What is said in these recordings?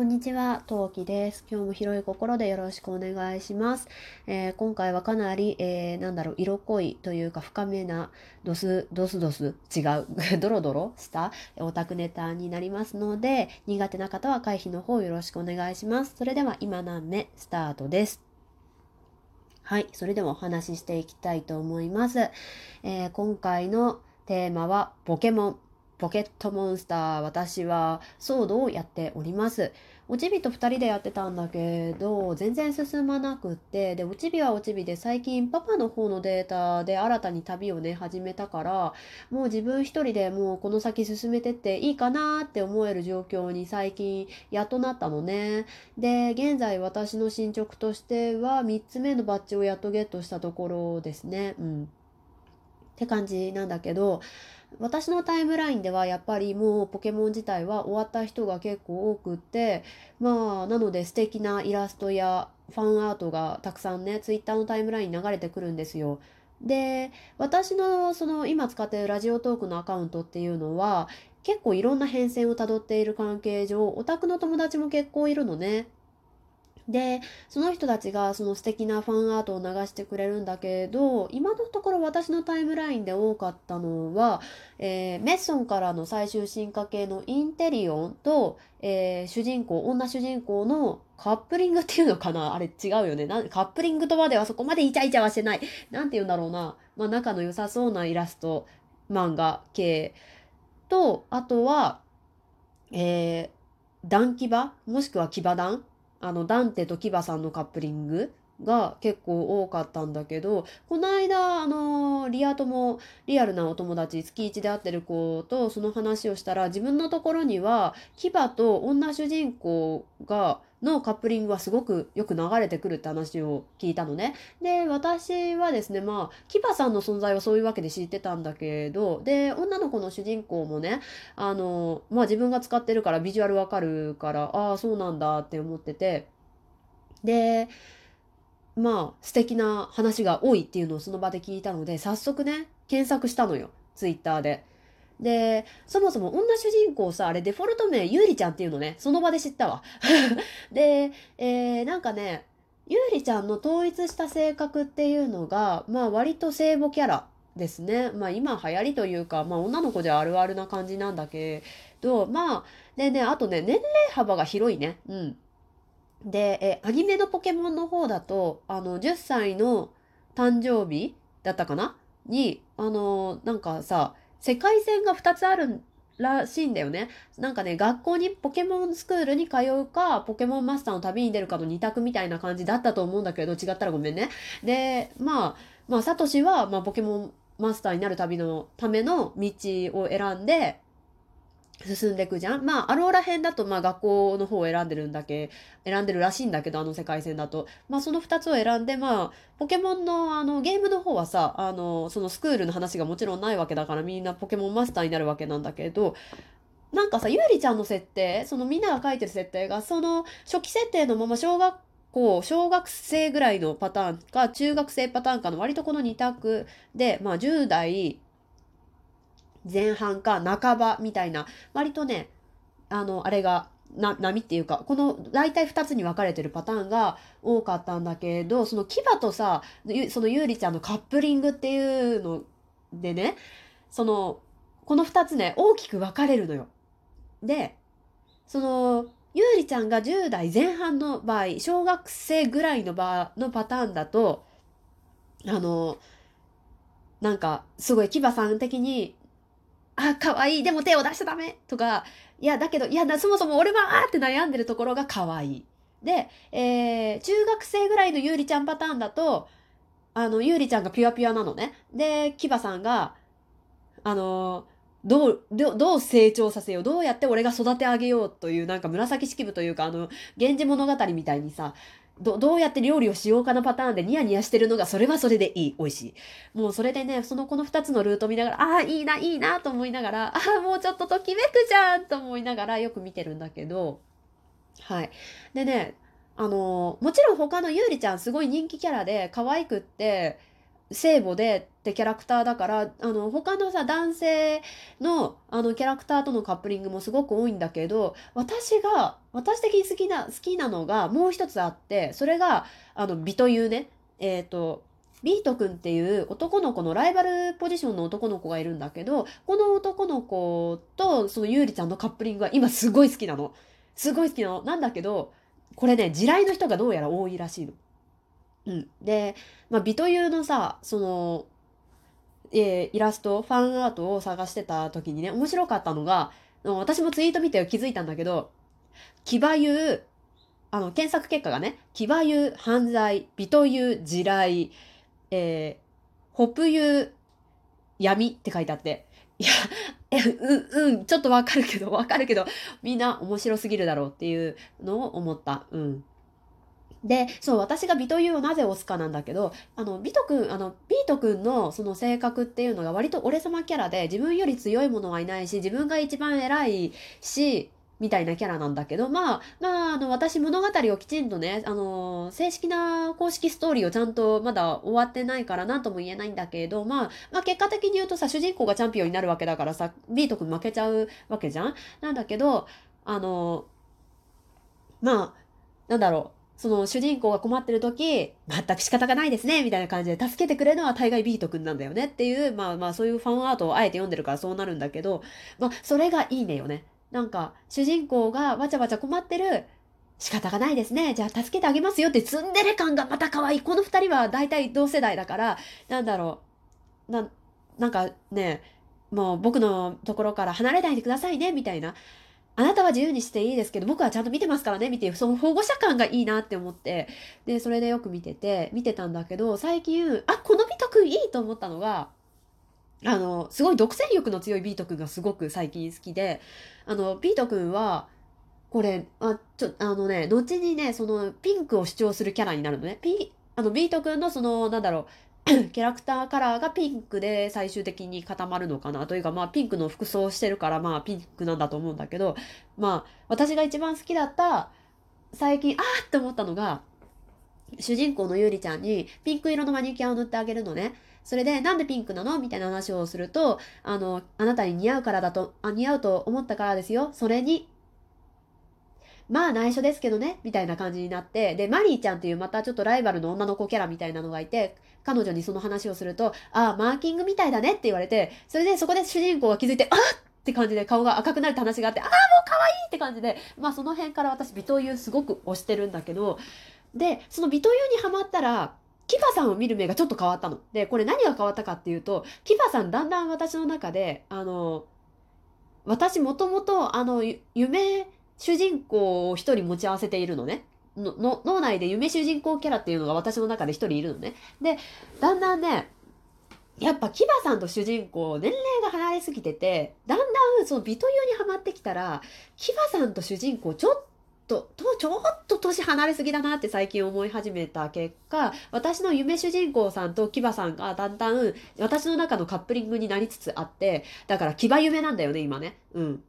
こんにちは、トウキです。今日も広い心でよろしくお願いします。えー今回はかなり、えーなんだろう、色濃いというか深めな、ドス、ドスドス、違う、ドロドロしたオタクネタになりますので、苦手な方は回避の方よろしくお願いします。それでは今何目スタートです。はい、それではお話ししていきたいと思います。えー今回のテーマはポケモン。ポケットモンスター。私はソードをやっております。おちびと2人でやってたんだけど、全然進まなくって、で、おちびはおちびで最近パパの方のデータで新たに旅をね、始めたから、もう自分一人でもうこの先進めてっていいかなって思える状況に最近やっとなったのね。で、現在私の進捗としては3つ目のバッジをやっとゲットしたところですね。うん。って感じなんだけど、私のタイムラインではやっぱりもうポケモン自体は終わった人が結構多くって、まあ、なので素敵なイラストやファンアートがたくさんね、ツイッターのタイムラインに流れてくるんですよ。で、私のその今使っているラジオトークのアカウントっていうのは、結構いろんな変遷をたどっている関係上、オタクの友達も結構いるのね。で、その人たちがその素敵なファンアートを流してくれるんだけど、今のところ私のタイムラインで多かったのは、えーメッソンからの最終進化系のインテリオンと、えー主人公、女主人公のカップリングっていうのかな？あれ違うよね。なカップリングとまではそこまでイチャイチャはしてない。なんて言うんだろうな。まあ仲の良さそうなイラスト、漫画系と、あとは、えー、ダンキバ？もしくはキバダン？あの、ダンテとキバさんのカップリングが結構多かったんだけど、この間、あの、リア友、リアルなお友達、月1で会ってる子とその話をしたら、自分のところには、キバと女主人公が、のカップリングはすごくよく流れてくるって話を聞いたのね。で、私はですね、まあ、キバさんの存在はそういうわけで知ってたんだけど、で、女の子の主人公もね、あの、まあ自分が使ってるからビジュアルわかるから、ああ、そうなんだって思ってて、で、まあ素敵な話が多いっていうのをその場で聞いたので、早速ね、検索したのよ、ツイッターで。で、そもそも女主人公さ、あれデフォルト名ゆうりちゃんっていうのね、その場で知ったわ。で、えー、なんかね、ゆうりちゃんの統一した性格っていうのが、まあ割と聖母キャラですね。まあ今流行りというか、まあ女の子であるあるな感じなんだけど、まあ、でね、あとね、年齢幅が広いね。うん。で、え、アニメのポケモンの方だと、あの、10歳の誕生日だったかな？に、あの、なんかさ、世界線が2つあるらしいんだよね。なんかね、学校にポケモンスクールに通うか、ポケモンマスターの旅に出るかの2択みたいな感じだったと思うんだけど、違ったらごめんね。で、まあ、まあ、サトシは、まあ、ポケモンマスターになる旅のための道を選んで、進んでいくじゃん？まあ、アローラ編だと、まあ、学校の方を選んでるんだけ、選んでるらしいんだけど、あの世界線だと。まあ、その二つを選んで、まあ、ポケモンの、あの、ゲームの方はさ、あの、そのスクールの話がもちろんないわけだから、みんなポケモンマスターになるわけなんだけど、なんかさ、ゆうりちゃんの設定、そのみんなが書いてる設定が、その初期設定のまま小学校、小学生ぐらいのパターンか、中学生パターンかの割とこの二択で、まあ10代前半か半ばみたいな、割とね、あの、あれが、な、波っていうか、この大体二つに分かれてるパターンが多かったんだけど、その牙とさ、そのゆうりちゃんのカップリングっていうのでね、その、この二つね、大きく分かれるのよ。で、その、ゆうりちゃんが10代前半の場合、小学生ぐらいの場のパターンだと、あの、なんか、すごい、キバさん的に、あ、可愛い、でも手を出しちゃダメとか、いや、だけど、いや、そもそも俺は、あって悩んでるところが可愛い。で、えー、中学生ぐらいのゆうりちゃんパターンだと、あの、ゆうりちゃんがピュアピュアなのね。で、キバさんが、あのどう、どどう成長させよう、どうやって俺が育て上げようという、なんか紫式部というか、あの、源氏物語みたいにさ、ど、どうやって料理をしようかなパターンでニヤニヤしてるのが、それはそれでいい、美味しい。もうそれでね、そのこの2つのルート見ながら、ああ、いいな、いいな、と思いながら、ああ、もうちょっとときめくじゃん、と思いながらよく見てるんだけど、はい。でね、あの、もちろん他のゆうりちゃんすごい人気キャラで可愛くって、聖母でってキャラクターだからあの他のさ男性のあのキャラクターとのカップリングもすごく多いんだけど私が私的に好きな好きなのがもう一つあってそれがあの美というねえっ、ー、とビート君っていう男の子のライバルポジションの男の子がいるんだけどこの男の子とそのゆうりちゃんのカップリングが今すごい好きなのすごい好きなのなんだけどこれね地雷の人がどうやら多いらしいの。うん、で、まあ、美というのさその、えー、イラストファンアートを探してた時にね面白かったのが私もツイート見て気づいたんだけど騎馬優あの検索結果がね騎馬優犯罪美という地雷えー、ホップユ闇って書いてあって、いや、うん、うん、ちょっとわかるけど、わかるけど、みんな面白すぎるだろうっていうのを思った。うん。で、そう、私が美というをなぜ押すかなんだけど、あの、美とくん、あの、ビートくんのその性格っていうのが割と俺様キャラで、自分より強いものはいないし、自分が一番偉いし、みたいなキャラなんだけど、まあ、まあ、あの、私物語をきちんとね、あの、正式な公式ストーリーをちゃんとまだ終わってないから何とも言えないんだけど、まあ、まあ結果的に言うとさ、主人公がチャンピオンになるわけだからさ、ビート君負けちゃうわけじゃんなんだけど、あの、まあ、なんだろう。その主人公が困ってる時、全く仕方がないですね、みたいな感じで助けてくれるのは大概ビートくんなんだよねっていう、まあまあそういうファンアートをあえて読んでるからそうなるんだけど、まあそれがいいねよね。なんか主人公がわちゃわちゃ困ってる仕方がないですね。じゃあ助けてあげますよってツンデレ感がまた可愛い。この二人は大体同世代だから、なんだろう。な、なんかね、もう僕のところから離れないでくださいね、みたいな。あなたは自由にしていいですけど、僕はちゃんと見てますからね、見て、その保護者感がいいなって思って、で、それでよく見てて、見てたんだけど、最近、あ、この美徳いいと思ったのが、あの、すごい独占欲の強いビート君がすごく最近好きで、あの、ビート君は、これ、あ、ちょ、あのね、後にね、その、ピンクを主張するキャラになるのね。ピ、あの、ビート君のその、なんだろう、キャラクターカラーがピンクで最終的に固まるのかなというか、まあ、ピンクの服装をしてるから、まあ、ピンクなんだと思うんだけど、まあ、私が一番好きだった、最近、あーって思ったのが、主人公のゆりちゃんにピンク色のマニキュアを塗ってあげるのね。それで、なんでピンクなのみたいな話をすると、あの、あなたに似合うからだと、あ、似合うと思ったからですよ。それに、まあ内緒ですけどね、みたいな感じになって、で、マリーちゃんっていうまたちょっとライバルの女の子キャラみたいなのがいて、彼女にその話をすると、ああ、マーキングみたいだねって言われて、それでそこで主人公が気づいて、あっって感じで顔が赤くなるって話があって、ああ、もう可愛いって感じで、まあその辺から私、美というすごく推してるんだけど、で、その美というにハマったら、キバさんを見る目がちょっと変わったの。で、これ何が変わったかっていうと、キバさんだんだん私の中で、あの、私もともと、あの、夢主人公を一人持ち合わせているのね。のの脳内で夢主人公キャラっていうのが私の中で一人いるのね。で、だんだんね、やっぱキバさんと主人公年齢が離れすぎててだんだんその美というにはまってきたらキバさんと主人公ちょっと、と、ちょっと年離れすぎだなって最近思い始めた結果、私の夢主人公さんとキバさんがだんだん私の中のカップリングになりつつあって、だからキバ夢なんだよね、今ね。うん。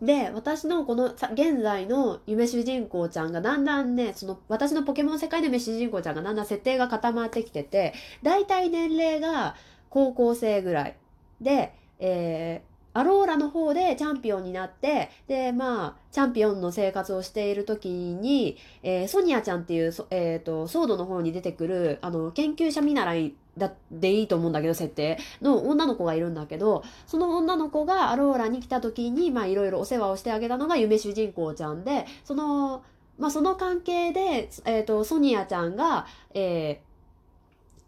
で、私のこの現在の夢主人公ちゃんがだんだんね、その私のポケモン世界の夢主人公ちゃんがだんだん設定が固まってきてて、だいたい年齢が高校生ぐらいで、えー、アローラの方でチャンピオンになって、で、まあ、チャンピオンの生活をしている時に、えー、ソニアちゃんっていう、えっ、ー、と、ソードの方に出てくる、あの、研究者見習いだでいいと思うんだけど、設定。の女の子がいるんだけど、その女の子がアローラに来た時に、まあ、いろいろお世話をしてあげたのが夢主人公ちゃんで、その、まあ、その関係で、え、ー、と、ソニアちゃんが、え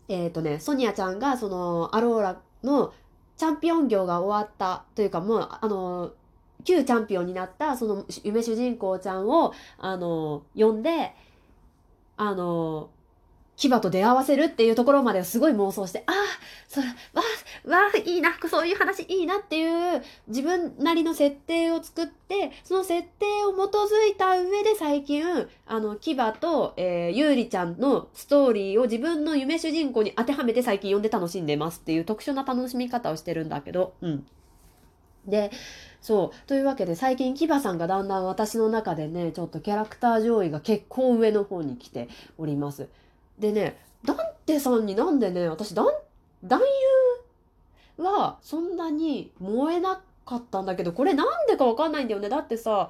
ー、えっ、とね、ソニアちゃんが、その、アローラの、チャンピオン業が終わったというかもう、あの、旧チャンピオンになったその夢主人公ちゃんを、あの、呼んで、あの、牙と出会わせるっていうところまでをすごい妄想して、ああ、それ、わあ、わあ、いいな、そういう話いいなっていう自分なりの設定を作って、その設定を基づいた上で最近、あの、牙と、えー、ゆうりちゃんのストーリーを自分の夢主人公に当てはめて最近読んで楽しんでますっていう特殊な楽しみ方をしてるんだけど、うん。で、そう。というわけで、最近、キバさんがだんだん私の中でね、ちょっとキャラクター上位が結構上の方に来ております。でねダンテさんになんでね、私、男、男優はそんなに燃えなかったんだけど、これなんでかわかんないんだよね。だってさ、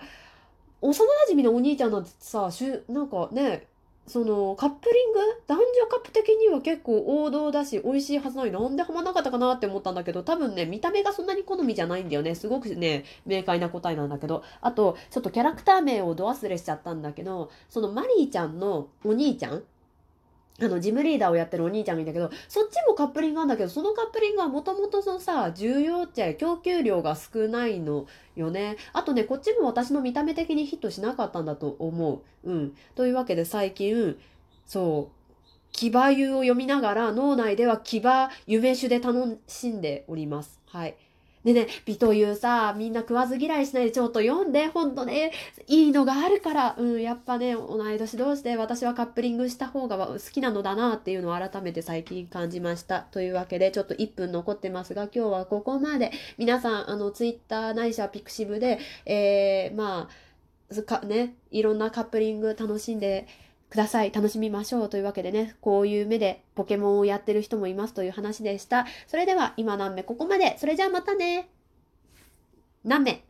幼馴染のお兄ちゃんなんてさ、しゅなんかね、そのカップリング？男女カップ的には結構王道だし美味しいはずなのになんでハマなかったかなって思ったんだけど多分ね見た目がそんなに好みじゃないんだよね。すごくね明快な答えなんだけど。あとちょっとキャラクター名をど忘れしちゃったんだけどそのマリーちゃんのお兄ちゃんあの、ジムリーダーをやってるお兄ちゃんがいるんだけど、そっちもカップリングなんだけど、そのカップリングはもともとそのさ、重要っちゃ供給量が少ないのよね。あとね、こっちも私の見た目的にヒットしなかったんだと思う。うん。というわけで最近、そう、騎馬湯を読みながら脳内では騎馬夢酒で楽しんでおります。はい。でね、美というさ、みんな食わず嫌いしないでちょっと読んで、ほんとね、いいのがあるから、うん、やっぱね、同い年同士で私はカップリングした方が好きなのだなっていうのを改めて最近感じました。というわけで、ちょっと1分残ってますが、今日はここまで。皆さん、あの、ツイッターないしはピクシブで、えー、まあ、ね、いろんなカップリング楽しんで、ください。楽しみましょう。というわけでね、こういう目でポケモンをやってる人もいますという話でした。それでは今何目？ここまで。それじゃあまたね。何目？